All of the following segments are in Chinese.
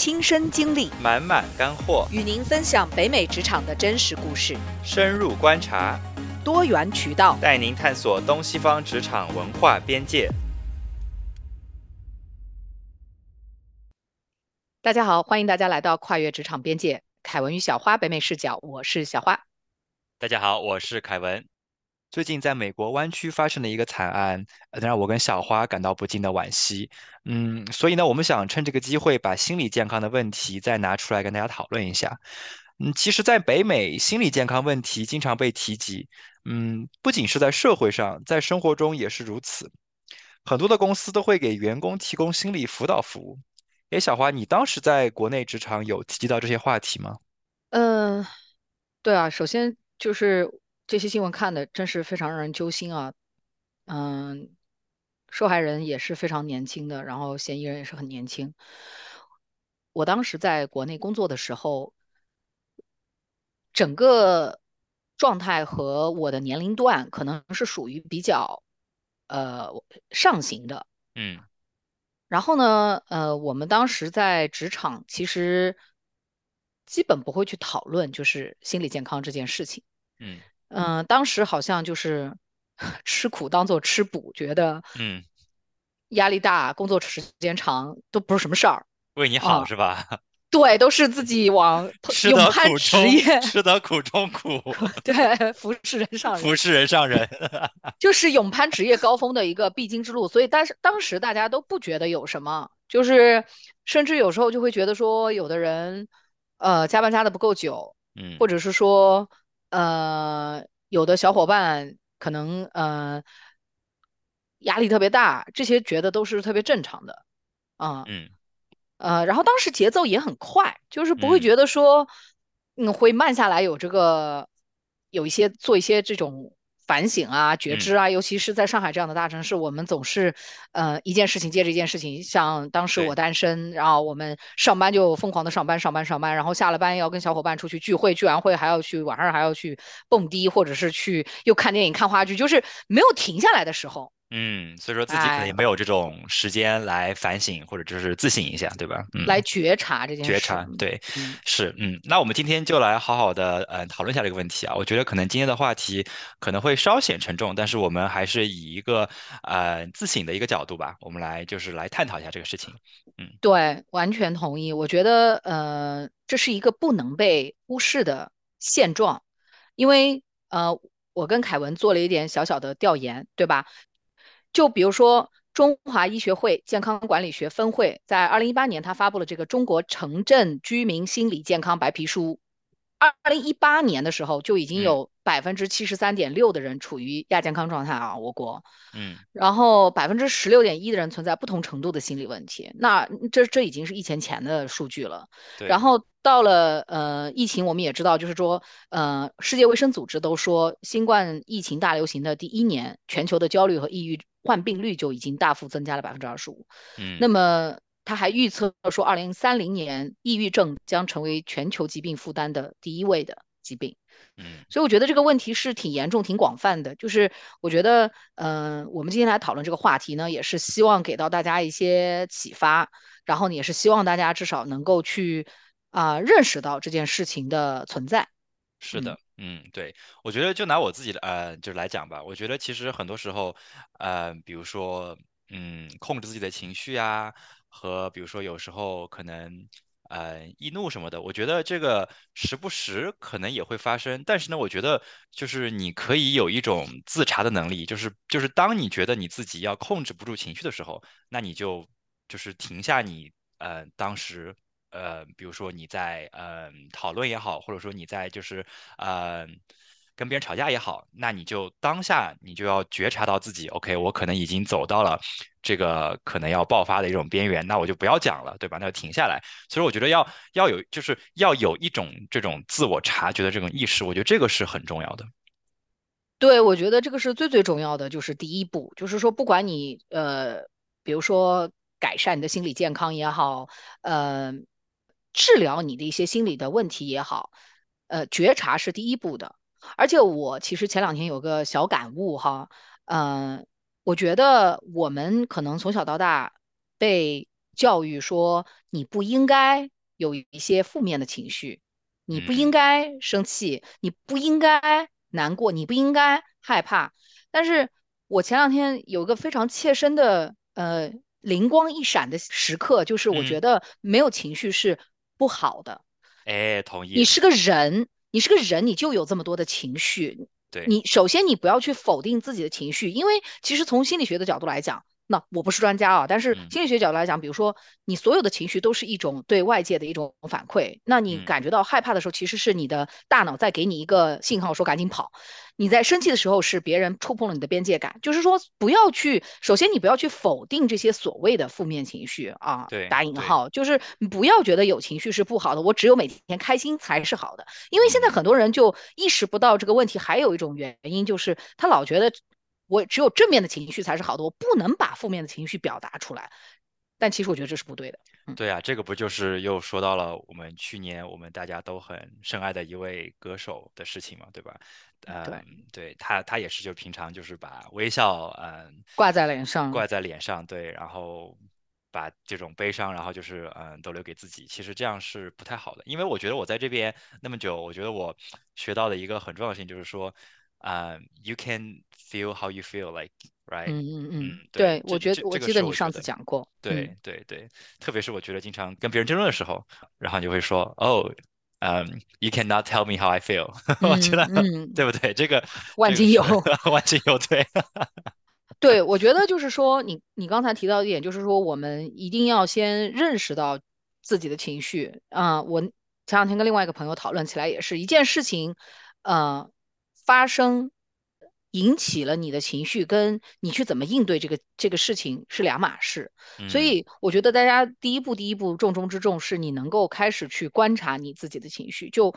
亲身经历，满满干货，与您分享北美职场的真实故事，深入观察，多元渠道，带您探索东西方职场文化边界。大家好，欢迎大家来到跨越职场边界，凯文与小花北美视角，我是小花。大家好，我是凯文。最近在美国湾区发生的一个惨案，让我跟小花感到不禁的惋惜。嗯，所以呢，我们想趁这个机会把心理健康的问题再拿出来跟大家讨论一下。嗯，其实，在北美，心理健康问题经常被提及。嗯，不仅是在社会上，在生活中也是如此。很多的公司都会给员工提供心理辅导服务。诶，小花，你当时在国内职场有提及到这些话题吗？嗯，对啊，首先就是。这些新闻看的真是非常让人揪心啊，嗯，受害人也是非常年轻的，然后嫌疑人也是很年轻。我当时在国内工作的时候，整个状态和我的年龄段可能是属于比较呃上行的，嗯。然后呢，呃，我们当时在职场其实基本不会去讨论就是心理健康这件事情，嗯。嗯，当时好像就是 吃苦当做吃补，觉得嗯压力大，工作时间长都不是什么事儿，为你好是吧？对，都是自己往 勇攀职业，吃得苦中苦，对，服侍人上人，服侍人上人，就是勇攀职业高峰的一个必经之路。所以，但是当时大家都不觉得有什么，就是甚至有时候就会觉得说，有的人呃加班加的不够久，嗯，或者是说。呃，有的小伙伴可能呃压力特别大，这些觉得都是特别正常的，啊，嗯，呃，然后当时节奏也很快，就是不会觉得说嗯会慢下来，有这个有一些做一些这种。反省啊，觉知啊，尤其是在上海这样的大城市，我们总是，呃，一件事情接着一件事情。像当时我单身，然后我们上班就疯狂的上班，上班，上班，然后下了班要跟小伙伴出去聚会，聚完会还要去晚上还要去蹦迪，或者是去又看电影、看话剧，就是没有停下来的时候。嗯，所以说自己可能也没有这种时间来反省或者就是自省一下，对吧？嗯，来觉察这件事。觉察，对，是，嗯，那我们今天就来好好的呃讨论一下这个问题啊。我觉得可能今天的话题可能会稍显沉重，但是我们还是以一个呃自省的一个角度吧，我们来就是来探讨一下这个事情。嗯，对，完全同意。我觉得呃这是一个不能被忽视的现状，因为呃我跟凯文做了一点小小的调研，对吧？就比如说，中华医学会健康管理学分会在二零一八年，他发布了这个《中国城镇居民心理健康白皮书》。二零一八年的时候，就已经有百分之七十三点六的人处于亚健康状态啊，我国。嗯。然后百分之十六点一的人存在不同程度的心理问题，那这这已经是疫情前的数据了。对。然后到了呃疫情，我们也知道，就是说呃世界卫生组织都说，新冠疫情大流行的第一年，全球的焦虑和抑郁患病率就已经大幅增加了百分之二十五。嗯。那么。他还预测说，二零三零年抑郁症将成为全球疾病负担的第一位的疾病。嗯，所以我觉得这个问题是挺严重、挺广泛的。就是我觉得，嗯，我们今天来讨论这个话题呢，也是希望给到大家一些启发，然后也是希望大家至少能够去啊认识到这件事情的存在。是的，嗯，对，我觉得就拿我自己的呃，就是来讲吧。我觉得其实很多时候，呃，比如说，嗯，控制自己的情绪啊。和比如说有时候可能呃易怒什么的，我觉得这个时不时可能也会发生。但是呢，我觉得就是你可以有一种自查的能力，就是就是当你觉得你自己要控制不住情绪的时候，那你就就是停下你呃当时呃比如说你在呃讨论也好，或者说你在就是呃。跟别人吵架也好，那你就当下你就要觉察到自己，OK，我可能已经走到了这个可能要爆发的一种边缘，那我就不要讲了，对吧？那就停下来。所以我觉得要要有，就是要有一种这种自我察觉的这种意识，我觉得这个是很重要的。对，我觉得这个是最最重要的，就是第一步，就是说不管你呃，比如说改善你的心理健康也好，呃，治疗你的一些心理的问题也好，呃，觉察是第一步的。而且我其实前两天有个小感悟哈，嗯，我觉得我们可能从小到大被教育说你不应该有一些负面的情绪，你不应嗯该生气，你不应该难过，你不应该害怕。但是我前两天有一个非常切身的呃灵光一闪的时刻，就是我觉嗯，得没有情绪是不好的。哎，同意，你是个人，你是个人，你就有这么多的情绪。对，你首先你不要去否定自己的情绪，因为其实从心理学的角度来讲，那我不是专家啊，但是嗯心理学角度来讲，比如说你所有的情绪都是一种对外界的一种反馈。那你嗯感觉到害怕的时候，其实是你的大脑在给你一个信号，说赶紧跑。你在生气的时候是别人触碰了你的边界感，就是说不要去，首先你不要去否定这些所谓的负面情绪啊，对对，打引号，就是你不要觉得有情绪是不好的，我只有每天开心才是好的，因为现在嗯。很多人就意识不到这个问题，还有一种原因就是他老觉得我只有正面的情绪才是好的，我不能把负面的情绪表达出来，但其实我觉得这是不对的，嗯，对啊，这个不就是又说到了我们去年我们大家都很深爱的一位歌手的事情嘛，对吧？嗯，对，对他，他也是就平常就是把微笑，嗯，挂在脸上，挂在脸上，对，然后把这种悲伤，然后就是嗯都留给自己，其实这样是不太好的，因为我觉得我在这边那么久，我觉得我学到的一个很重要性就是说，嗯，you can feel how you feel like。Right，嗯嗯嗯，嗯，对，对，我觉得我记得你上次。讲过，嗯对对对，特别是我觉得经常跟别人争论的时候，然后你就会说，哦，嗯，you cannot tell me how I feel，我觉嗯得嗯，对不对？这个万金油。万金油，对，对，我觉得就是说，你你刚才提到一点，就是说我们一定要先认识到自己的情绪。啊、我前两天跟另外一个朋友讨论起来，也是一件事情，呃，发生引起了你的情绪，跟你去怎么应对这个这个事情是两码事。所嗯，以我觉得大家第一步，第一步重中之重是你能够开始去观察你自己的情绪，就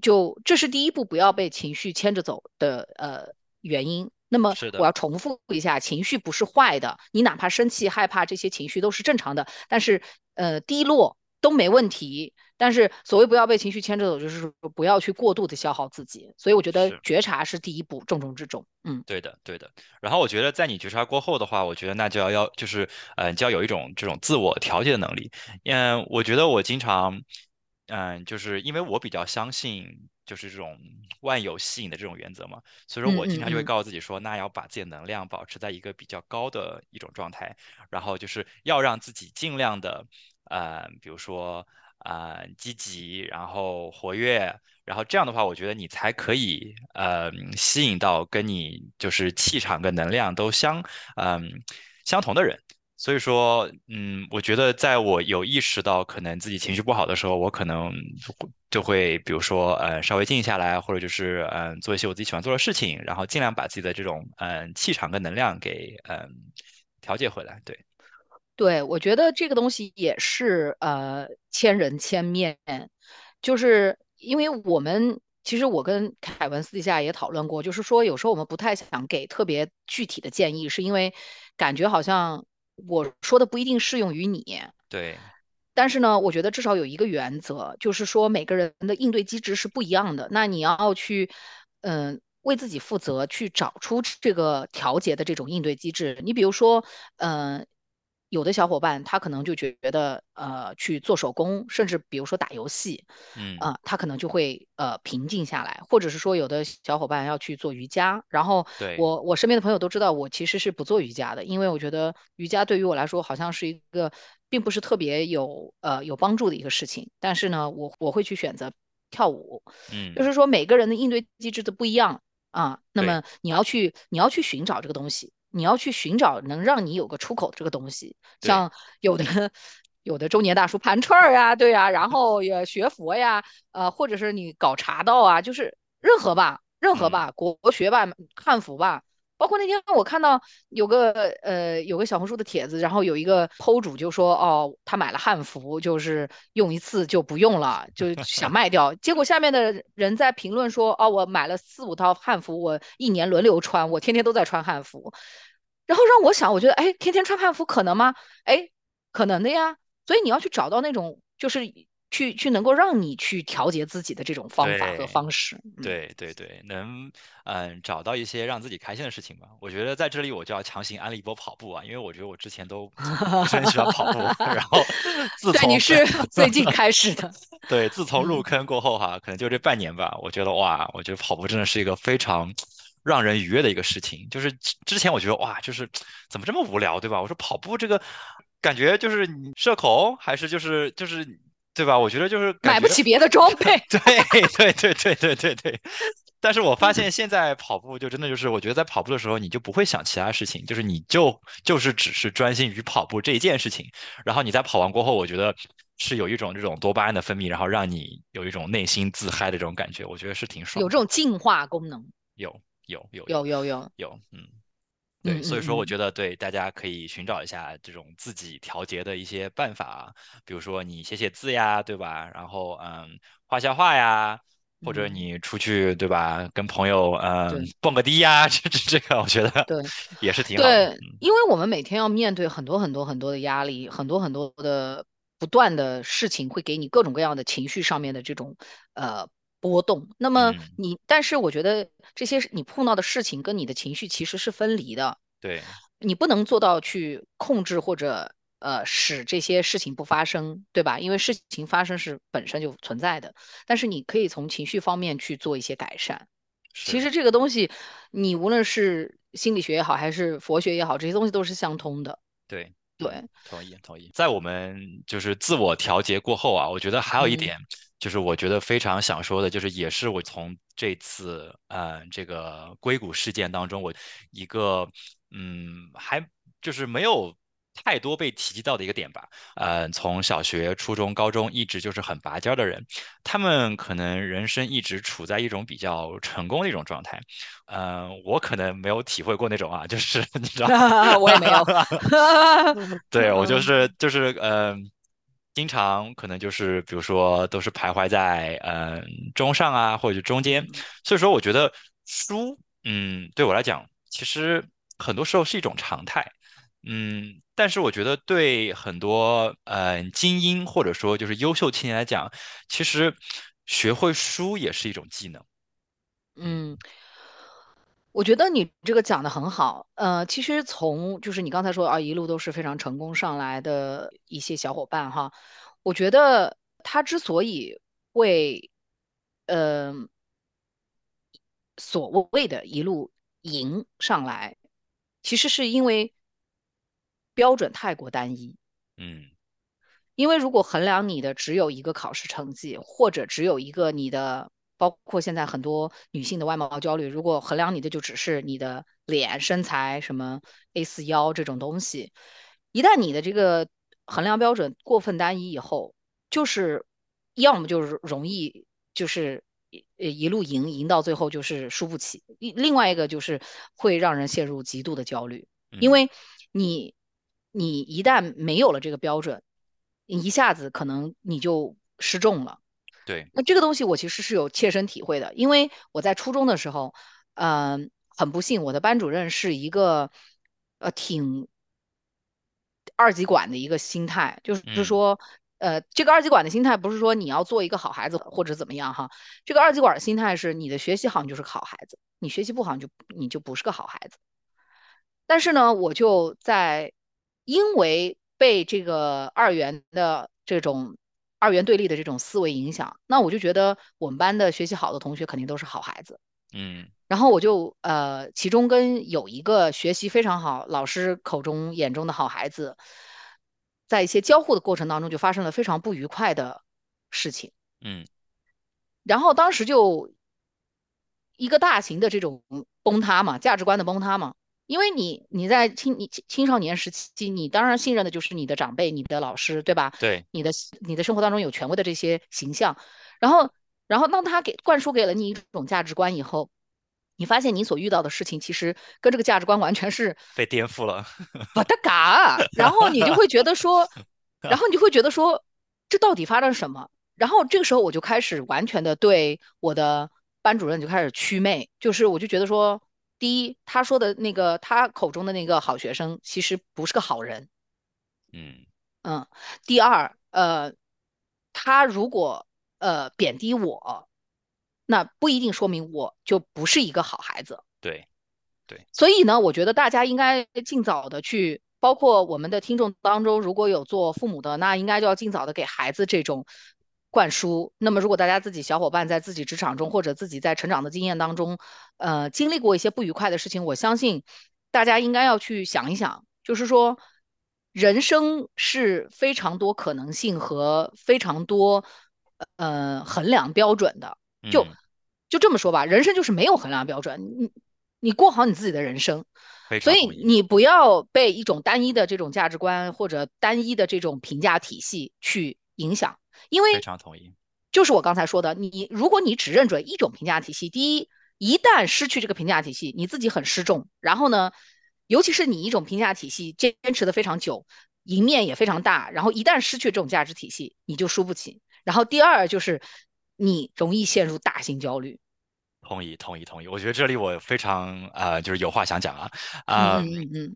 就这是第一步，不要被情绪牵着走的呃原因。那么，我要重复一下，情绪不是坏的，你哪怕生气、害怕这些情绪都是正常的，但是呃低落都没问题。但是所谓不要被情绪牵着走，就是说不要去过度的消耗自己。所以我觉得。觉察是第一步，重中之重。嗯对的，对的。然后我觉得，在你觉察过后的话，我觉得那就要要就是，呃，就要有一种这种自我调节的能力。嗯，我觉得我经常，嗯，就是因为我比较相信就是这种万有吸引的这种原则嘛，所以说嗯我经常就会嗯嗯，告诉自己说，那要把自己的能量保持在一个比较高的一种状态，然后就是要让自己尽量的，呃，比如说，呃，积极，然后活跃。然后这样的话，我觉得你才可以呃吸引到跟你就是气场跟能量都相嗯、相同的人。所以说，嗯，我觉得在我有意识到可能自己情绪不好的时候，我可能就会比如说呃稍微静下来，或者就是嗯、做一些我自己喜欢做的事情，然后尽量把自己的这种嗯、气场跟能量给嗯、调节回来。对，对，我觉得这个东西也是呃千人千面，就是因为我们其实我跟凯文私底下也讨论过，就是说有时候我们不太想给特别具体的建议，是因为感觉好像我说的不一定适用于你。对，但是呢，我觉得至少有一个原则，就是说每个人的应对机制是不一样的。那你要去，嗯、为自己负责，去找出这个调节的这种应对机制。你比如说，嗯、有的小伙伴他可能就觉得，呃，去做手工，甚至比如说打游戏，嗯，啊、他可能就会呃平静下来，或者是说有的小伙伴要去做瑜伽，然后对，我我身边的朋友都知道我其实是不做瑜伽的，因为我觉得瑜伽对于我来说好像是一个并不是特别有呃有帮助的一个事情，但是呢，我我会去选择跳舞，嗯。就嗯，是说每个人的应对机制都不一样啊，那，么你要去你要去寻找这个东西。你要去寻找能让你有个出口的这个东西，像有的 有的中年大叔盘串儿呀，对呀，然后也学佛呀，呃，或者是你搞茶道啊，就是任何吧，任何嗯。吧，国学吧，汉服吧，包括那天我看到有个呃有个小红书的帖子，然后有一个 PO 主就说哦，他买了汉服，就是用一次就不用了，就想 卖掉。结果下面的人在评论说哦，我买了四五套汉服，我一年轮流穿，我天天都在穿汉服。然后让我想，我觉得哎，天天穿汉服可能吗？哎，可能的呀。所以你要去找到那种就是去去能够让你去调节自己的这种方法和方式。对对对，能嗯找到一些让自己开心的事情吧。我觉得在这里我就要强行安利一波跑步啊，因为我觉得我之前都 不是很喜欢跑步，然后 自对，从你是 最近开始的。对自从入嗯，坑过后哈，可能就这半年吧，我觉得哇，我觉得跑步真的是一个非常让人愉悦的一个事情。就是之之前我觉得哇，就是怎么这么无聊，对吧？我说跑步这个感觉就是你社恐，还是就是就是对吧？我觉得就是。买不起别的装 备。对对对对对对对，但是我发现现在跑步就真的就是，我觉得在跑步的时候你就不会想其他事情，就是你就就是只是专心于跑步这一件事情，然后你在跑完过后，我觉得是有一种这种多巴胺的分泌，然后让你有一种内心自嗨的这种感觉，我觉得是挺爽。有这种净化功能。有有有有有有有，有，嗯。对，嗯所以说我觉得对大家可以寻找一下这种自己调节的一些办法啊，比如说你写写字呀，对吧？然后嗯，画下画呀，或者嗯，你出去对吧，跟朋友嗯蹦个迪呀，这这这个我觉得对也是。挺好的。对，因为我们每天要面对很多很多很多的压力，很多很多的不断的事情，会给你各种各样的情绪上面的这种呃波动。那么嗯，你，但是我觉得这些你碰到的事情跟你的情绪其实是分离的。对，你不能做到去控制或者呃使这些事情不发生，对吧？因为事情发生是本身就存在的，但是你可以从情绪方面去做一些改善。其。实这个东西，你无论是心理学也好，还是佛学也好，这些东西都是相通的。对，嗯，对，同意同意。在我们就是自我调节过后啊，我觉得还有一嗯点，就是我觉得非常想说的，就是也是我从这次呃这个硅谷事件当中，我一个嗯还就是没有太多被提及到的一个点吧。呃，从小学、初中、高中一直就是很拔尖儿的人，他们可能人生一直处在一种比较成功的一种状态。嗯、我可能没有体会过那种啊，就是 你知道。我也没有。对，我就嗯是就是嗯、经常可能就是比如说都是徘徊在嗯、中上啊或者中间，嗯所以说我觉得输嗯对我来讲其实很多时候是一种常态，嗯，但是我觉得对很多嗯精英或者说就是优秀青年来讲，其实学会输也是一种技能，嗯嗯。我觉得你这个讲的很好，呃，其实从就是你刚才说啊，一路都是非常成功上来的一些小伙伴哈，我觉得他之所以会，嗯、所谓的一路赢上来，其实是因为标准太过单一。嗯因为如果衡量你的只有一个考试成绩，或者只有一个你的，包括现在很多女性的外貌焦虑，如果衡量你的就只是你的脸、身材、什么 A 四腰这种东西，一旦你的这个衡量标准过分单一以后，就是要么就是容易就是呃一路赢赢到最后就是输不起，一另外一个就是会让人陷入极度的焦虑，因嗯，为你你一旦没有了这个标准。一下子可能你就失重了。对，那这个东西我其实是有切身体会的，因为我在初中的时候，嗯、很不幸，我的班主任是一个呃挺二极管的一个心态，就是嗯说，呃，这个二极管的心态不是说你要做一个好孩子或者怎么样哈，这个二极管的心态是你的学习好你就是个好孩子，你学习不好你就你就不是个好孩子。但是呢，我就在因为被这个二元的这种二元对立的这种思维影响，那我就觉得我们班的学习好的同学肯定都是好孩子。嗯然后我就呃，其中跟有一个学习非常好，老师口中眼中的好孩子，在一些交互的过程当中就发生了非常不愉快的事情。嗯然后当时就一个大型的这种崩塌嘛，价值观的崩塌嘛。因为你你在青你青青少年时期，你当然信任的就是你的长辈、你的老师，对吧？对，你的你的生活当中有权威的这些形象，然后然后当他给灌输给了你一种价值观以后，你发现你所遇到的事情其实跟这个价值观完全是 被颠覆了，不搭嘎，然后你就会觉得说，然后你就会觉得说，这到底发生什么？然后这个时候我就开始完全的对我的班主任就开始祛魅，就是我就觉得说，第一，他说的那个他口中的那个好学生其实不是个好人，嗯嗯，第二，呃，他如果呃贬低我，那不一定说明我就不是一个好孩子。对，对。所以呢，我觉得大家应该尽早的去，包括我们的听众当中，如果有做父母的，那应该就要尽早的给孩子这种灌输。那么，如果大家自己小伙伴在自己职场中或者自己在成长的经验当中，呃，经历过一些不愉快的事情，我相信大家应该要去想一想，就是说。人生是非常多可能性和非常多呃衡量标准的，就就这么说吧，人生就是没有衡量标准，你你过好你自己的人生，所以你不要被一种单一的这种价值观或者单一的这种评价体系去影响，因为非常同意，就是我刚才说的，你如果你只认准一种评价体系，第一，一旦失去这个评价体系，你自己很失重，然后呢？尤其是你一种评价体系坚持的非常久，赢面也非常大，然后一旦失去这种价值体系，你就输不起。然后第二就是你容易陷入大型焦虑。同意，同意，同意。我觉得这里我非常呃，就是有话想讲啊啊，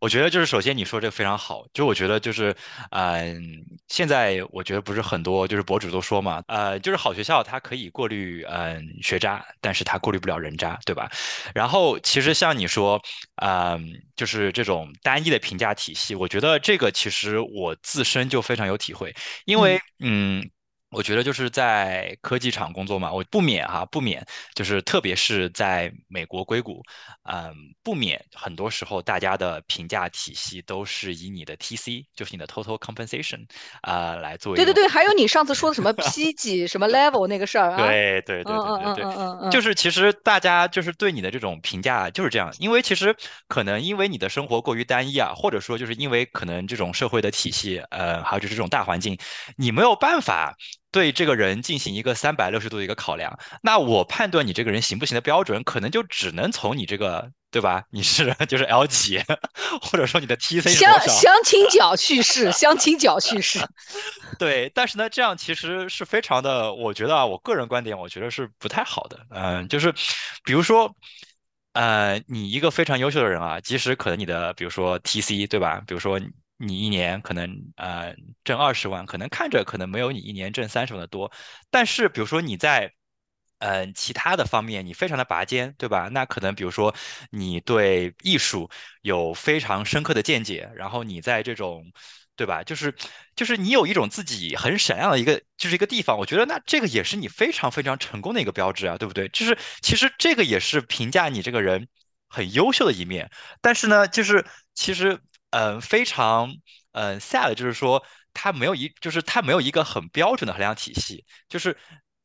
我觉得就是首先你说这个非常好，就我觉得就是嗯，现在我觉得不是很多就是博主都说嘛，呃，就是好学校它可以过滤嗯学渣，但是它过滤不了人渣，对吧？然后其实像你说嗯，就是这种单一的评价体系，我觉得这个其实我自身就非常有体会，因为嗯。我觉得就是在科技厂工作嘛，我不免哈，不免就是特别是在美国硅谷，嗯，不免很多时候大家的评价体系都是以你的 TC，就是你的 total compensation 啊来做。对对对，还有你上次说的什么 P 几什么 level 那个事儿啊。对对对对对对，就是其实大家就是对你的这种评价就是这样，因为其实可能因为你的生活过于单一啊，或者说就是因为可能这种社会的体系，呃，还有就是这种大环境，你没有办法。对这个人进行一个三百六十度的一个考量，那我判断你这个人行不行的标准，可能就只能从你这个，对吧？你是 就是 L 几，或者说你的 TC 相相亲角叙事，相亲角叙事。对，但是呢，这样其实是非常的，我觉得啊，我个人观点，我觉得是不太好的。嗯，就是比如说，呃，你一个非常优秀的人啊，即使可能你的，比如说 TC，对吧？比如说。你一年可能呃挣二十万，可能看着可能没有你一年挣三十万的多，但是比如说你在嗯其他的方面你非常的拔尖，对吧？那可能比如说你对艺术有非常深刻的见解，然后你在这种对吧？就是就是你有一种自己很闪亮的一个就是一个地方，我觉得那这个也是你非常非常成功的一个标志啊，对不对？就是其实这个也是评价你这个人很优秀的一面，但是呢，就是其实。嗯，非常嗯 sad，就是说它没有一，就是它没有一个很标准的衡量体系，就是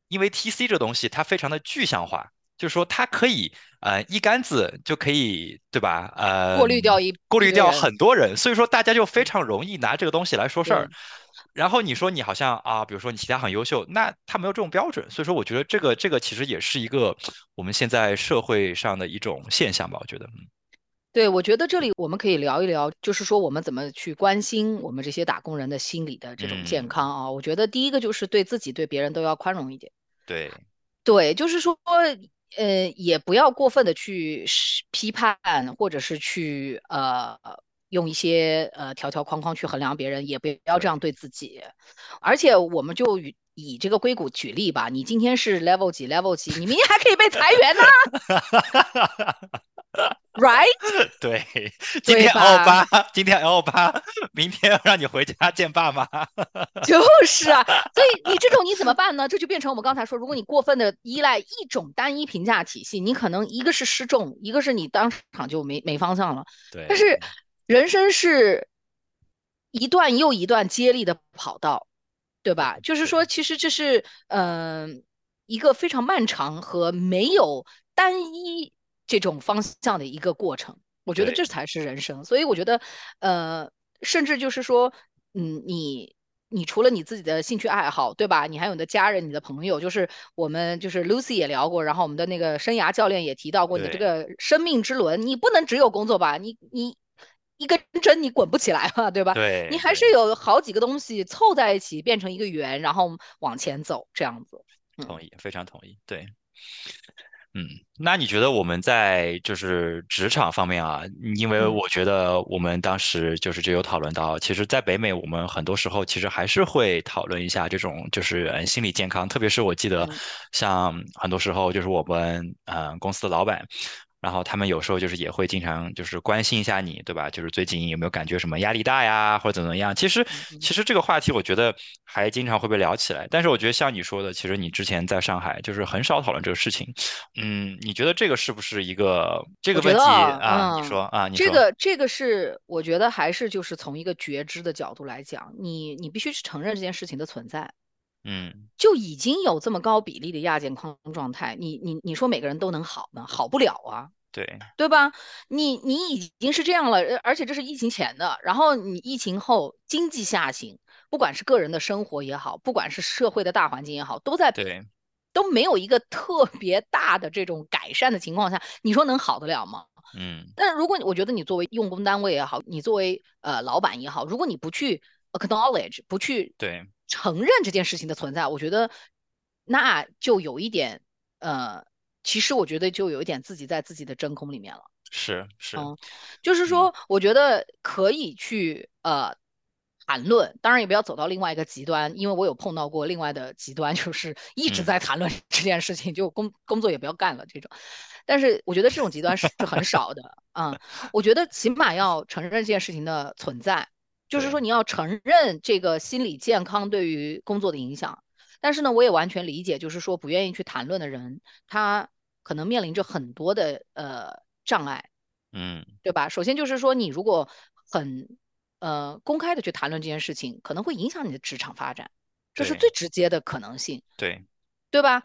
因为 TC 这东西它非常的具象化，就是说它可以呃一竿子就可以对吧？呃，过滤掉一过滤掉很多人，所以说大家就非常容易拿这个东西来说事儿。然后你说你好像啊，比如说你其他很优秀，那他没有这种标准，所以说我觉得这个这个其实也是一个我们现在社会上的一种现象吧，我觉得嗯。对，我觉得这里我们可以聊一聊，就是说我们怎么去关心我们这些打工人的心理的这种健康啊。我觉得第一个就是对自己、对别人都要宽容一点。对，对，就是说，呃，也不要过分的去批判，或者是去呃用一些呃条条框框去衡量别人，也不要这样对自己。而且我们就以以这个硅谷举例吧，你今天是 level 几 level 几，你明天还可以被裁员呢。Right？对，今天 L 八，今天 L 八，明天让你回家见爸妈。就是啊，所以你这种你怎么办呢？这就变成我们刚才说，如果你过分的依赖一种单一评价体系，你可能一个是失重，一个是你当场就没没方向了。对。但是人生是一段又一段接力的跑道，对吧？就是说，其实这是嗯一个非常漫长和没有单一。这种方向的一个过程，我觉得这才是人生。所以我觉得，呃，甚至就是说，嗯，你你除了你自己的兴趣爱好，对吧？你还有你的家人、你的朋友，就是我们就是 Lucy 也聊过，然后我们的那个生涯教练也提到过，你这个生命之轮，你不能只有工作吧？你你一根针你滚不起来嘛，对吧？对，你还是有好几个东西凑在一起变成一个圆，然后往前走，这样子。同意，非常同意。对。嗯，那你觉得我们在就是职场方面啊，因为嗯。我觉得我们当时就是就有讨论到，其实，在北美我们很多时候其实还是会讨论一下这种就是嗯心理健康，特别是我记得嗯。像很多时候就是我们嗯公司的老板。然后他们有时候就是也会经常就是关心一下你，对吧？就是最近有没有感觉什么压力大呀，或者怎么样？其实。其实这个话题我觉得还经常会被聊起来。但是我觉得像你说的，其实你之前在上海就是很少讨论这个事情。嗯，你觉得这个是不是一个这个问题啊，啊？你嗯，说啊，你这，个这个是我觉得还是就是从一个觉知的角度来讲，你你必须去承认这件事情的存在，嗯，就已经有这么高比例的亚健康状态，你你你说每个人都能好呢？好不了啊，对对吧？你你已经是这样了，呃而且这是疫情前的，然后你疫情后经济下行，不管是个人的生活也好，不管是社会的大环境也好，都在对，都没有一个特别大的这种改善的情况下，你说能好得了吗？嗯，但如果我觉得你作为用工单位也好，你作为呃老板也好，如果你不去 acknowledge，不去对，承认这件事情的存在，我觉得那就有一点呃，其实我觉得就有一点自己在自己的真空里面了。是是，嗯，就是嗯说，我觉得可以去呃谈论，当然也不要走到另外一个极端，因为我有碰到过另外的极端，就是一直嗯，在谈论这件事情，就工工作也不要干了这种。但是我觉得这种极端是很少的，嗯，我觉得起码要承认这件事情的存在，就是，说你要承认这个心理健康对于工作的影响。但是呢，我也完全理解，就是说不愿意去谈论的人，他可能面临着很多的呃障碍。嗯对吧？首先就是说，你如果很呃公开的去谈论这件事情，可能会影响你的职场发展，这是最直接的可能性，对对吧？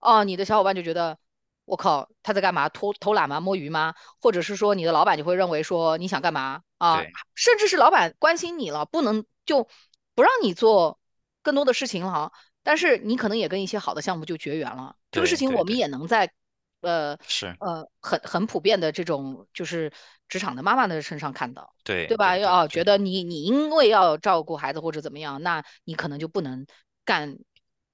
哦，你的小伙伴就觉得，我靠，他在干嘛？偷偷懒吗？摸鱼吗？或者是说，你的老板就会认为说你想干嘛啊？甚至是老板关心你了，不能就不让你做更多的事情了哈，但是你可能也跟一些好的项目就绝缘了。这个事情我们也能在呃是，呃很很普遍的这种就是职场的妈妈的身上看到，对吧？对对对要觉，得你你因为要照顾孩子或者怎么样，那你可能就不能干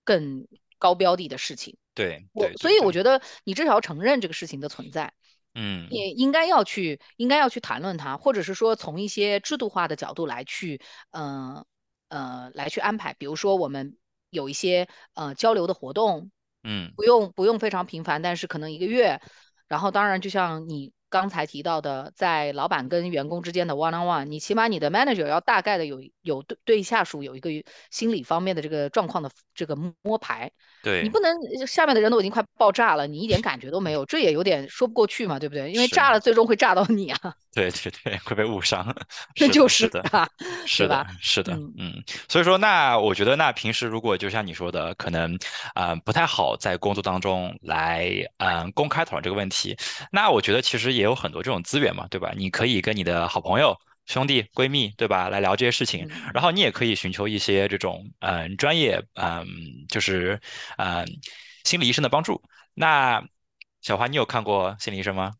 更高标的的事情。对我所以我觉得你至少要承认这个事情的存在，嗯。也应该要去应该要去谈论它，或者是说从一些制度化的角度来去，呃呃来去安排，比如说我们有一些呃交流的活动，嗯，不用不用非常频繁，但是可能一个月，然后当然就像你刚才提到的，在老板跟员工之间的 one on one，你起码你的 manager 要大概的有有对对下属有一个心理方面的这个状况的这个摸排。对你对，不能下面的人都已经快爆炸了，你一点感觉都没有，这也有点说不过去嘛，对不对？因为。炸了最终会炸到你啊，对对对，会被误伤。那，就是是的，是的，吧？是的，嗯嗯，所以说，那我觉得，那平时如果就像你说的，可能，啊不太好在工作当中来，嗯、公开讨论这个问题。那我觉得其实也有很多这种资源嘛，对吧？你可以跟你的好朋友、兄弟、闺蜜，对吧，来聊这些事情，然嗯，后你也可以寻求一些这种，嗯、专业，嗯、就是，嗯、心理医生的帮助。那小花，你有看过心理医生吗？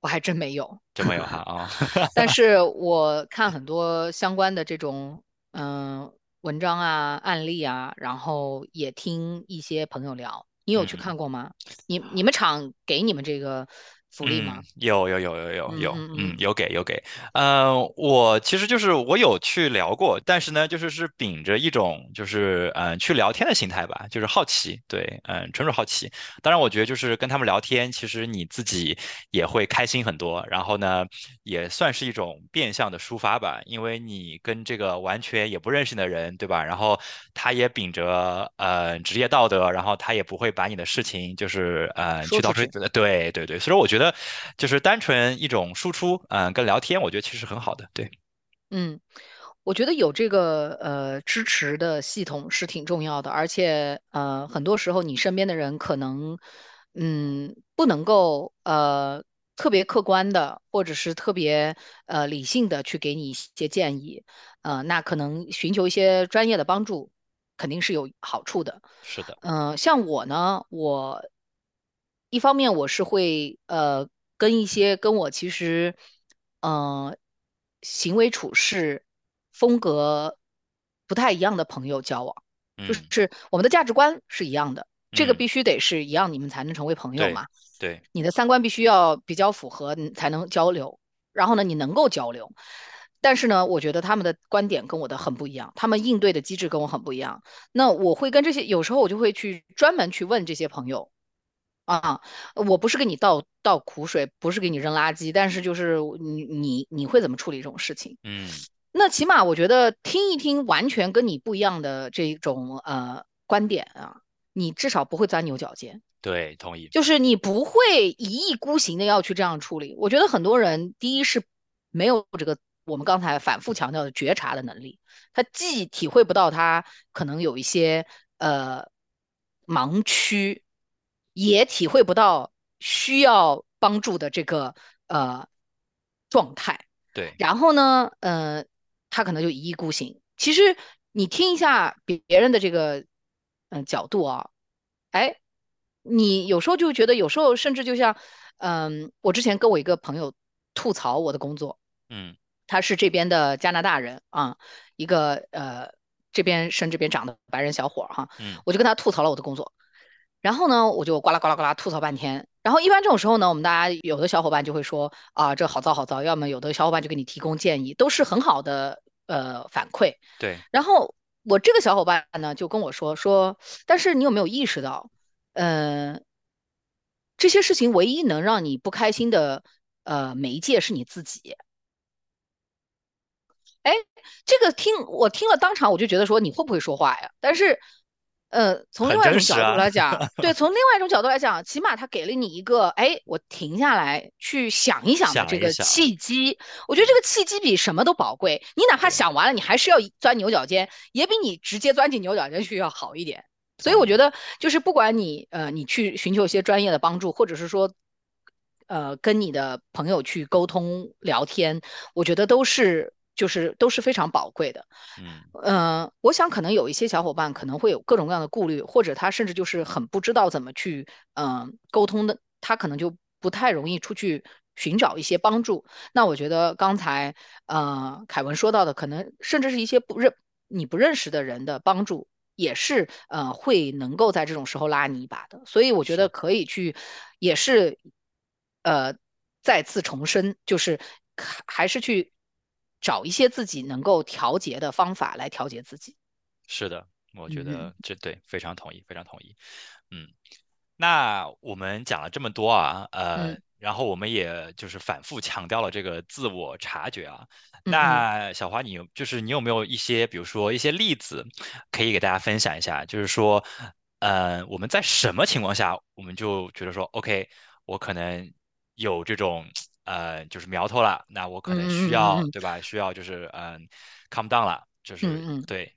我还真没有。真没有哈啊，但是我看很多相关的这种嗯、文章啊、案例啊，然后也听一些朋友聊。你有去嗯。看过吗？你你们厂给你们这个福利吗？嗯，有有有有有嗯有，嗯，嗯嗯有给有给，呃，我其实就是我有去聊过，但是呢，就是是秉着一种就是嗯、呃去聊天的心态吧，就是好奇，对，嗯、纯属好奇。当然，我觉得就是跟他们聊天，其实你自己也会开心很多，然后呢，也算是一种变相的抒发吧，因为你跟这个完全也不认识的人，对吧？然后他也秉着呃职业道德，然后他也不会把你的事情就是呃去到处，对对对，所以我觉得就是单纯一种输出，嗯、跟聊天，我觉得其实很好的，对，嗯，我觉得有这个呃支持的系统是挺重要的，而且呃很多时候你身边的人可能嗯不能够呃特别客观的或者是特别呃理性的去给你一些建议，呃那可能寻求一些专业的帮助肯定是有好处的。是的，嗯、像我呢，我一方面我是会呃跟一些跟我其实嗯、呃行为处事风格不太一样的朋友交往，就嗯是我们的价值观是一样的，这个嗯必须得是一样，你们才能成为朋友对嘛。对，你的三观必须要比较符合，你才能交流。然后呢，你能够交流。但是呢，我觉得他们的观点跟我的很不一样，他们应对的机制跟我很不一样。那我会跟这些，有时候我就会去专门去问这些朋友啊，我不是给你倒倒苦水，不是给你扔垃圾，但是就是你你你会怎么处理这种事情？嗯那起码我觉得听一听完全跟你不一样的这种呃观点啊，你至少不会钻牛角尖。对，同意。就是你不会一意孤行的要去这样处理。我觉得很多人，第一是没有这个我们刚才反复强调的觉察的能力，他既体会不到他可能有一些呃盲区，也体会不到需要帮助的这个呃状态。对，然后呢，呃，他可能就一意孤行。其实你听一下别别人的这个嗯、呃角度啊，哎。你有时候就觉得，有时候甚至就像，嗯，我之前跟我一个朋友吐槽我的工作，嗯他是这边的加拿大人啊，一个呃这边生这边长的白人小伙儿哈，嗯我就跟他吐槽了我的工作，然后呢，我就呱啦呱啦呱啦吐槽半天，然后一般这种时候呢，我们大家有的小伙伴就会说啊，这好糟好糟，要么有的小伙伴就给你提供建议，都是很好的呃反馈，对，然后我这个小伙伴呢就跟我说说，但是你有没有意识到？呃，这些事情唯一能让你不开心的呃媒介是你自己。哎，这个听我听了当场我就觉得说你会不会说话呀？但是，呃，从另外一种角度。来讲，对，从另外一种角度来讲，起码他给了你一个，哎，我停下来去想一想的这个契机。我觉得这个契机比什么都宝贵。你哪怕，想完了，你还是要钻牛角尖，也比你直接钻进牛角尖去要好一点。所以。我觉得，就是不管你呃，你去寻求一些专业的帮助，或者是说，呃，跟你的朋友去沟通聊天，我觉得都是就是都是非常宝贵的。嗯嗯、我想可能有一些小伙伴可能会有各种各样的顾虑，或者他甚至就是很不知道怎么去嗯、沟通的，他可能就不太容易出去寻找一些帮助。那我觉得刚才呃凯文说到的，可能甚至是一些不认你不认识的人的帮助。也是呃会能够在这种时候拉你一把的，所以我觉得，可以去，也是呃再次重申，就是还还是去找一些自己能够调节的方法来调节自己。是的，我觉得这对，非常同意，非常同意。嗯。那我们讲了这么多啊，呃，嗯然后我们也就是反复强调了这个自我察觉啊。那小华，你有就是你有没有一些，比如说一些例子，可以给大家分享一下？就是说，呃，我们在什么情况下，我们就觉得说，OK，我可能有这种呃，就是苗头了，那我可能需要，嗯对吧？需要就是嗯，calm down 了，就是嗯。嗯，对，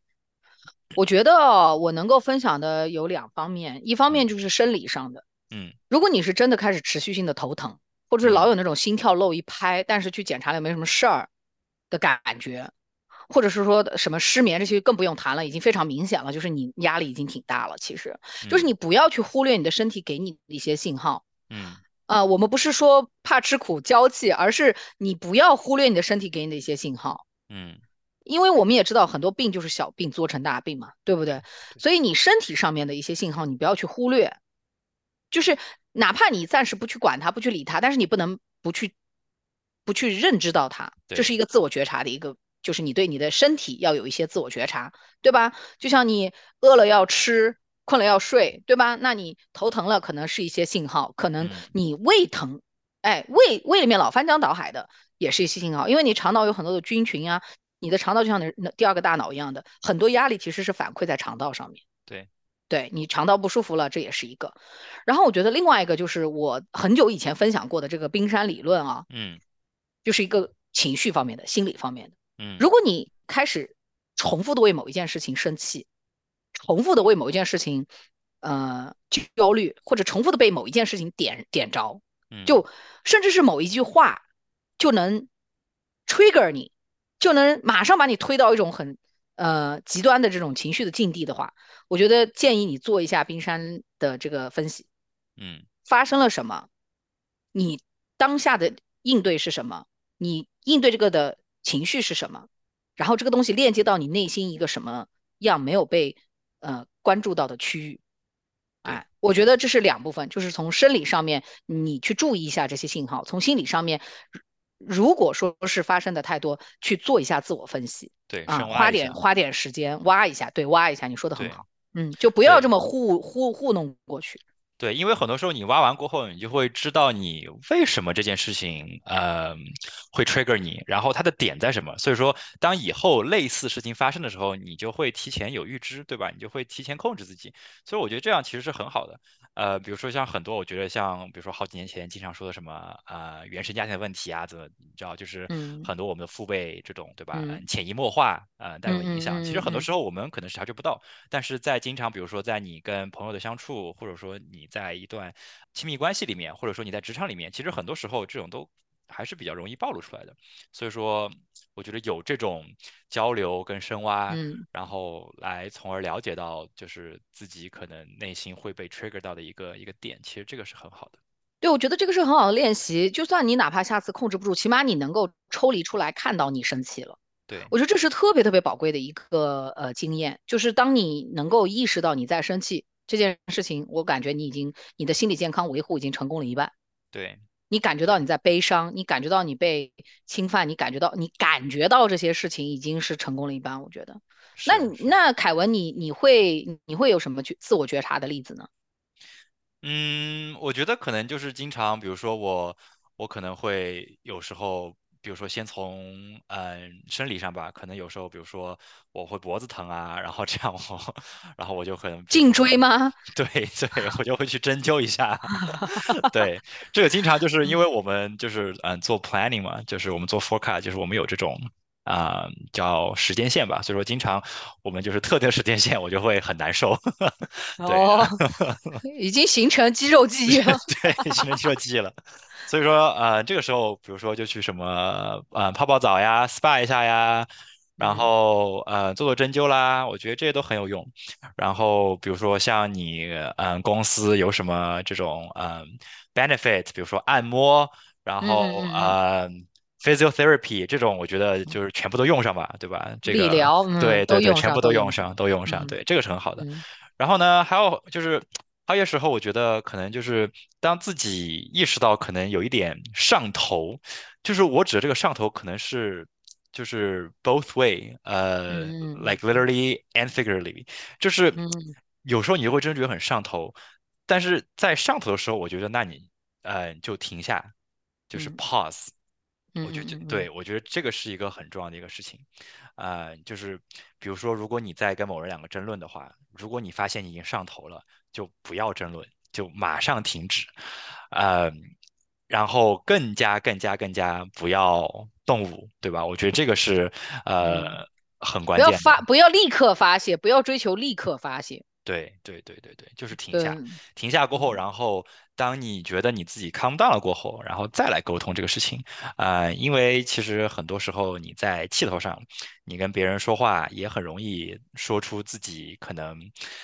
我觉得我能够分享的有两方面，一方面嗯。就是生理上的，嗯。如果你是真的开始持续性的头疼，或者是老嗯。有那种心跳漏一拍，但是去检查了没什么事儿的感觉，或者是说什么失眠这些更不用谈了，已经非常明显了，就是你压力已经挺大了。其实。就是嗯。你不要去忽略你的身体给你的一些信号。嗯啊、我们不是说怕吃苦娇气，而是你不要忽略你的身体给你的一些信号。嗯，因为我们也知道很多病就是小病做成大病嘛，对不对？所以你身体上面的一些信号，你不要去忽略，就是哪怕你暂时不去管它，不去理它，但是你不能不去不去认知到它，这是，一个自我觉察的一个，就是你对你的身体要有一些自我觉察，对吧？就像你饿了要吃，困了要睡，对吧？那你头疼了，可能是一些信号，可能嗯你胃疼，哎，胃胃里面老翻江倒海的，也是一些信号，因为你肠道有很多的菌群啊，你的肠道就像那那第二个大脑一样的，很多压力其实是反馈在肠道上面。对，对你肠道不舒服了，这也是一个。然后我觉得另外一个就是我很久以前分享过的这个冰山理论啊，嗯就是一个情绪方面的、心理方面的。嗯如果你开始重复的为某一件事情生气，重复的为某一件事情呃焦虑，或者重复的被某一件事情点点着，嗯。就甚至是某一句话就能 trigger 你，就能马上把你推到一种很呃极端的这种情绪的境地的话，我觉得建议你做一下冰山的这个分析，嗯。发生了什么，你当下的应对是什么，你应对这个的情绪是什么，然后这个东西链接到你内心一个什么样没有被呃关注到的区域，对哎，我觉得这是两部分，就是从生理上面你去注意一下这些信号，从心理上面，如果说是发生的太多，去做一下自我分析对，花点花点时间挖一下，对，挖一下，你说的很好，嗯，就不要。这么糊糊糊弄过去，对，因为很多时候你挖完过后，你就会知道你为什么这件事情，呃，会 trigger 你，然后它的点在什么。所以说，当以后类似事情发生的时候，你就会提前有预知，对吧？你就会提前控制自己。所以我觉得这样其实是很好的。呃，比如说像很多，我觉得像比如说好几年前经常说的什么，呃，原生家庭的问题啊，怎么你知道，就是嗯很多我们的父辈这种，对吧？潜移默化，呃，带有嗯影响。其实很多时候我们可能是察觉不到。但是在经常，比如说在你跟朋友的相处，或者说你在一段亲密关系里面，或者说你在职场里面，其实很多时候这种都还是比较容易暴露出来的。所以说，我觉得有这种交流跟深挖，嗯嗯。然后来从而了解到就是自己可能内心会被 trigger 到的一个一个点，其实这个是很好的。对，我觉得这个是很好的练习。就算你哪怕下次控制不住，起码你能够抽离出来，看到你生气了。对我觉得这是特别特别宝贵的一个呃经验，就是当你能够意识到你在生气这件事情，我感觉你已经你的心理健康维护已经成功了一半。对你感觉到你在悲伤，你感觉到你被侵犯，你感觉到你感觉到这些事情已经是成功了一半。我觉得，那那凯文你你会你会有什么觉自我觉察的例子呢？嗯，我觉得可能就是经常，比如说我，我可能会有时候，比如说先从嗯生理上吧，可能有时候，比如说我会脖子疼啊，然后这样我，然后我就可能，颈，椎吗？对对，我就会去针灸一下，对，这个经常就是因为我们就是嗯做 planning 嘛，就是我们做 forecast，就是我们有这种啊、叫时间线吧，所以说经常我们就是特定时间线，我就会很难受，对。哦，已经形成肌肉记忆了。对，形成肌肉记忆了。所以说，呃，这个时候，比如说就去什么，呃，泡泡澡呀，SPA 一下呀，然嗯后呃，做做针灸啦，我觉得这些都很有用。然后比如说像你，嗯、公司有什么这种，嗯、benefit，比如说按摩，然嗯后呃，physiotherapy 这种，我觉得就是全部都用上吧，对吧？这个，对对对，全部都都用上。都用上，嗯对，这个是很好的。嗯然后呢，还有就是还有些时候，我觉得可能就是当自己意识到可能有一点上头，就是我指的这个上头可能是就是 both way，呃嗯，like literally and figuratively，就是嗯。有时候你就会真的觉得很上头，但是在上头的时候，我觉得那你呃就停下，就是嗯。pause。嗯我就觉对，嗯嗯。我觉得这个是一个很重要的一个事情，呃，就是比如说，如果你在跟某人两个争论的话，如果你发现你已经上头了，就不要争论，就马上停止，呃，然后更加更加更加不要动武，对吧？我觉得这个是嗯，呃很关键。不要发，不要立刻发泄，不要追求立刻发泄。对对对对对，就是停，下，停下过后，嗯然后当你觉得你自己 calm down 了过后，然后再来沟通这个事情，啊，因为其实很多时候你在气头上，你跟别人说话也很容易说出自己可能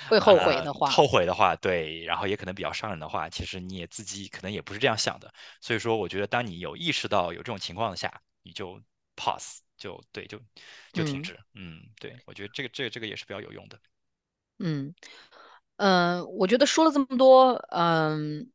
会后悔呃的话，后悔的话，对，然后也可能比较伤人的话，其实你也自己可能也不是这样想的，所以说我觉得当你有意识到有这种情况下，你就 pause，就对，就就停嗯。止，嗯，对，我觉得这个这个这个也是比较有用的，嗯嗯，呃我觉得说了这么多，嗯。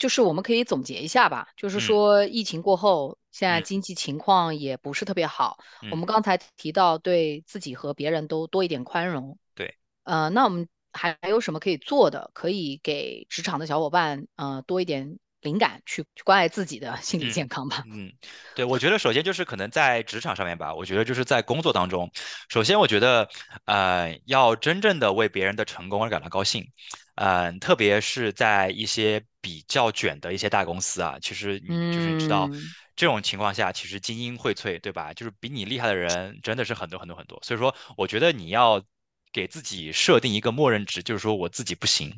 就是我们可以总结一下吧，就是嗯说疫情过后，现在嗯经济情况也不是特别好。我嗯，们刚才提到对自己和别人都多一点宽容，对。呃，那我们还有什么可以做的？可以给职场的小伙伴呃多一点灵感，去去关爱自己的心理嗯健康吧。嗯，对，我觉得首先就是可能在职场上面吧，我觉得就是在工作当中，首先我觉得，呃，要真正的为别人的成功而感到高兴，嗯、特别是在一些比较卷的一些大公司啊，其实你就是你知道，嗯这种情况下，其实精英荟萃，对吧？就是比你厉害的人真的是很多很多很多，所以说，我觉得你要。给自己设定一个默认值就是说我自己不行。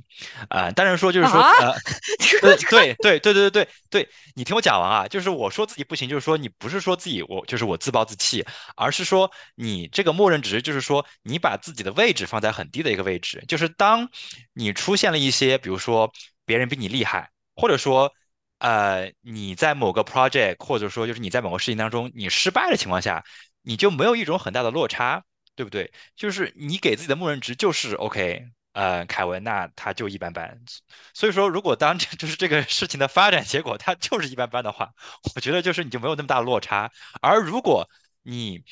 啊当然说就是 说呃对对对对对对对你听我讲完啊就是我说自己不行就是说你不是说自己我就是我自暴自弃而是说你这个默认值就是说你把自己的位置放在很低的一个位置。就是当你出现了一些比如说别人比你厉害或者说呃你在某个 project 或者说就是你在某个事情当中你失败的情况下你就没有一种很大的落差对不对？就是你给自己的默认值就是 OK。呃，凯文那他就一般般。所以说，如果当这 就是这个事情的发展结果，他就是一般般的话，我觉得就是你就没有那么大的落差。而如果你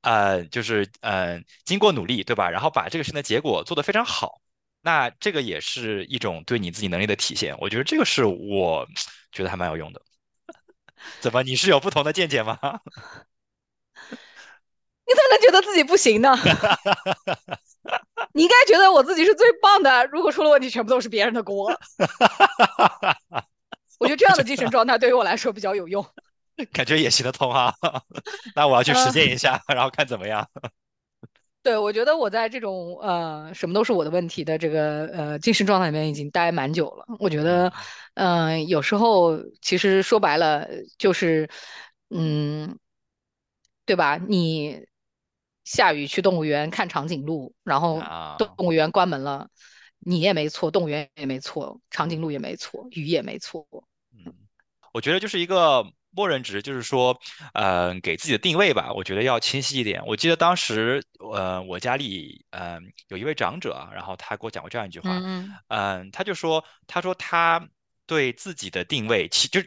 呃，就是呃，经过努力，对吧？然后把这个事情的结果做得非常好，那这个也是一种对你自己能力的体现。我觉得这个是我觉得还蛮有用的。怎么，你是有不同的见解吗？你怎么能觉得自己不行呢？你应该觉得我自己是最棒的。如果出了问题，全部都是别人的锅。我觉得这样的精神状态对于我来说比较有用。感觉也行得通哈。那我要去实践一下，然后看怎么样。对，我觉得我在这种呃什么都是我的问题的这个呃精神状态里面已经待蛮久了。我觉得，嗯，有时候其实说白了就是，嗯，对吧？你。下雨去动物园看长颈鹿，然后动物园关门了，你也没错，动物园也没错，长颈鹿也没错，雨也没错。嗯，我觉得就是一个默认值，就是说，呃，给自己的定位吧，我觉得要清晰一点。我记得当时，呃，我家里，嗯，有一位长者，然后他给我讲过这样一句话，嗯，他就说，他说他对自己的定位，其就。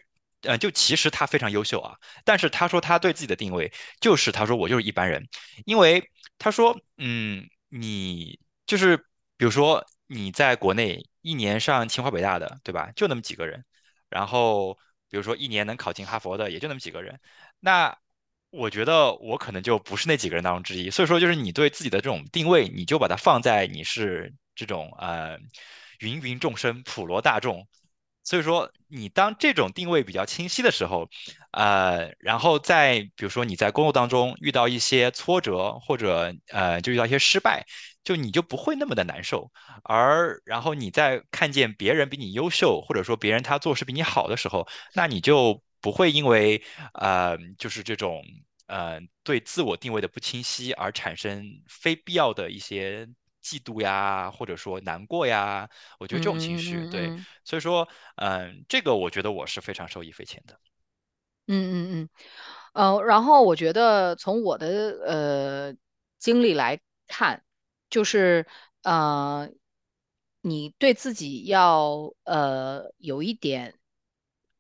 呃，就其实他非常优秀啊，但是他说他对自己的定位就是他说我就是一般人，因为他说，嗯，你就是比如说你在国内一年上清华北大的，对吧？就那么几个人，然后比如说一年能考进哈佛的也就那么几个人，那我觉得我可能就不是那几个人当中之一，所以说就是你对自己的这种定位，你就把它放在你是这种呃芸芸众生普罗大众。所以说，你当这种定位比较清晰的时候，呃，然后在比如说你在工作当中遇到一些挫折，或者呃，就遇到一些失败，就你就不会那么的难受。而然后你在看见别人比你优秀，或者说别人他做事比你好的时候，那你就不会因为呃，就是这种呃对自我定位的不清晰而产生非必要的一些。嫉妒呀，或者说难过呀，我觉得这种情绪，对，所以说，嗯，这个我觉得我是非常受益匪浅的。嗯嗯嗯，呃，然后我觉得从我的呃经历来看，就是呃，你对自己要呃有一点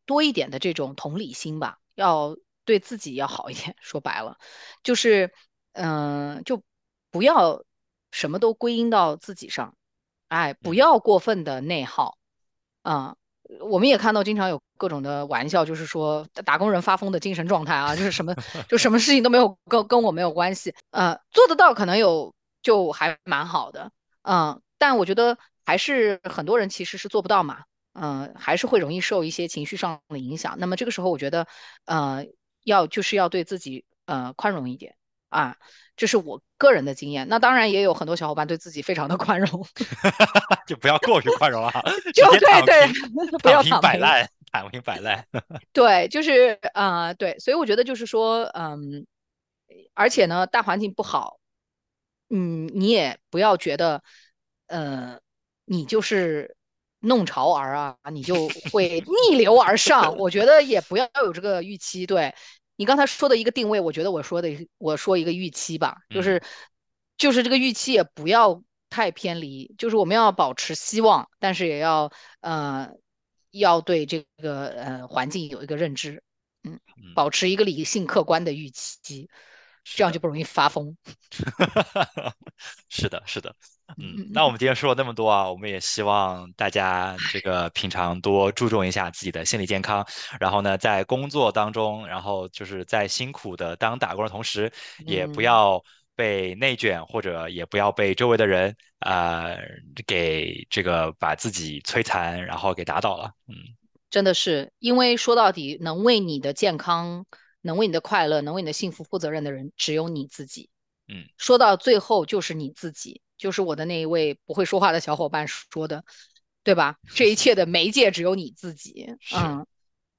多一点的这种同理心吧，要对自己要好一点。说白了，就是嗯，就不要。什么都归因到自己上，哎，不要过分的内耗，啊，我们也看到经常有各种的玩笑，就是说打工人发疯的精神状态啊，就是什么 就什么事情都没有跟跟我没有关系，呃，做得到可能有就还蛮好的，嗯，但我觉得还是很多人其实是做不到嘛，嗯，还是会容易受一些情绪上的影响。那么这个时候，我觉得，呃，要就是要对自己呃宽容一点啊。这是我个人的经验，那当然也有很多小伙伴对自己非常的宽容，就不要过于宽容啊，就对对，不要躺平摆烂，躺平摆烂。对，就是啊，对，所以我觉得就是说，嗯，而且呢，大环境不好，嗯，你也不要觉得，呃，你就是弄潮儿啊，你就会逆流而上。我觉得也不要有这个预期，对。你刚才说的一个定位，我觉得我说的我说一个预期吧，就是就是这个预期也不要太偏离，就是我们要保持希望，但是也要呃要对这个呃环境有一个认知，嗯，保持一个理性客观的预期。这样就不容易发疯。是的，是的，嗯，那我们今天说了那么多啊，我们也希望大家这个平常多注重一下自己的心理健康，然后呢，在工作当中，然后就是在辛苦的当打工的同时，也不要被内卷，或者也不要被周围的人呃给这个把自己摧残，然后给打倒了。嗯，真的是，因为说到底，能为你的健康。能为你的快乐、能为你的幸福负责任的人，只有你自己。嗯，说到最后就是你自己，就是我的那一位不会说话的小伙伴说的，对吧？这一切的媒介只有你自己。嗯，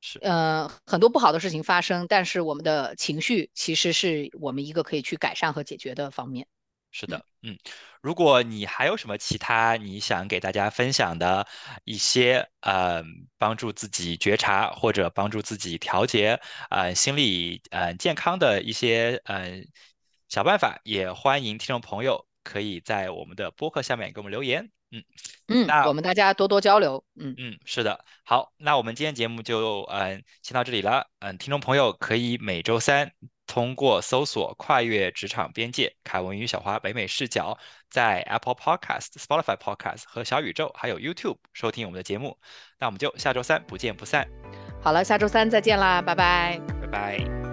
是，呃，很多不好的事情发生，但是我们的情绪其实是我们一个可以去改善和解决的方面。是的，嗯，如果你还有什么其他你想给大家分享的一些呃帮助自己觉察或者帮助自己调节呃心理呃健康的一些呃小办法，也欢迎听众朋友可以在我们的播客下面给我们留言。嗯嗯，那我们大家多多交流。嗯嗯，是的。好，那我们今天节目就嗯先到这里了。嗯，听众朋友可以每周三通过搜索“跨越职场边界”，凯文与小花北美视角，在 Apple Podcast、Spotify Podcast 和小宇宙还有 YouTube 收听我们的节目。那我们就下周三不见不散。好了，下周三再见啦，拜拜。拜拜。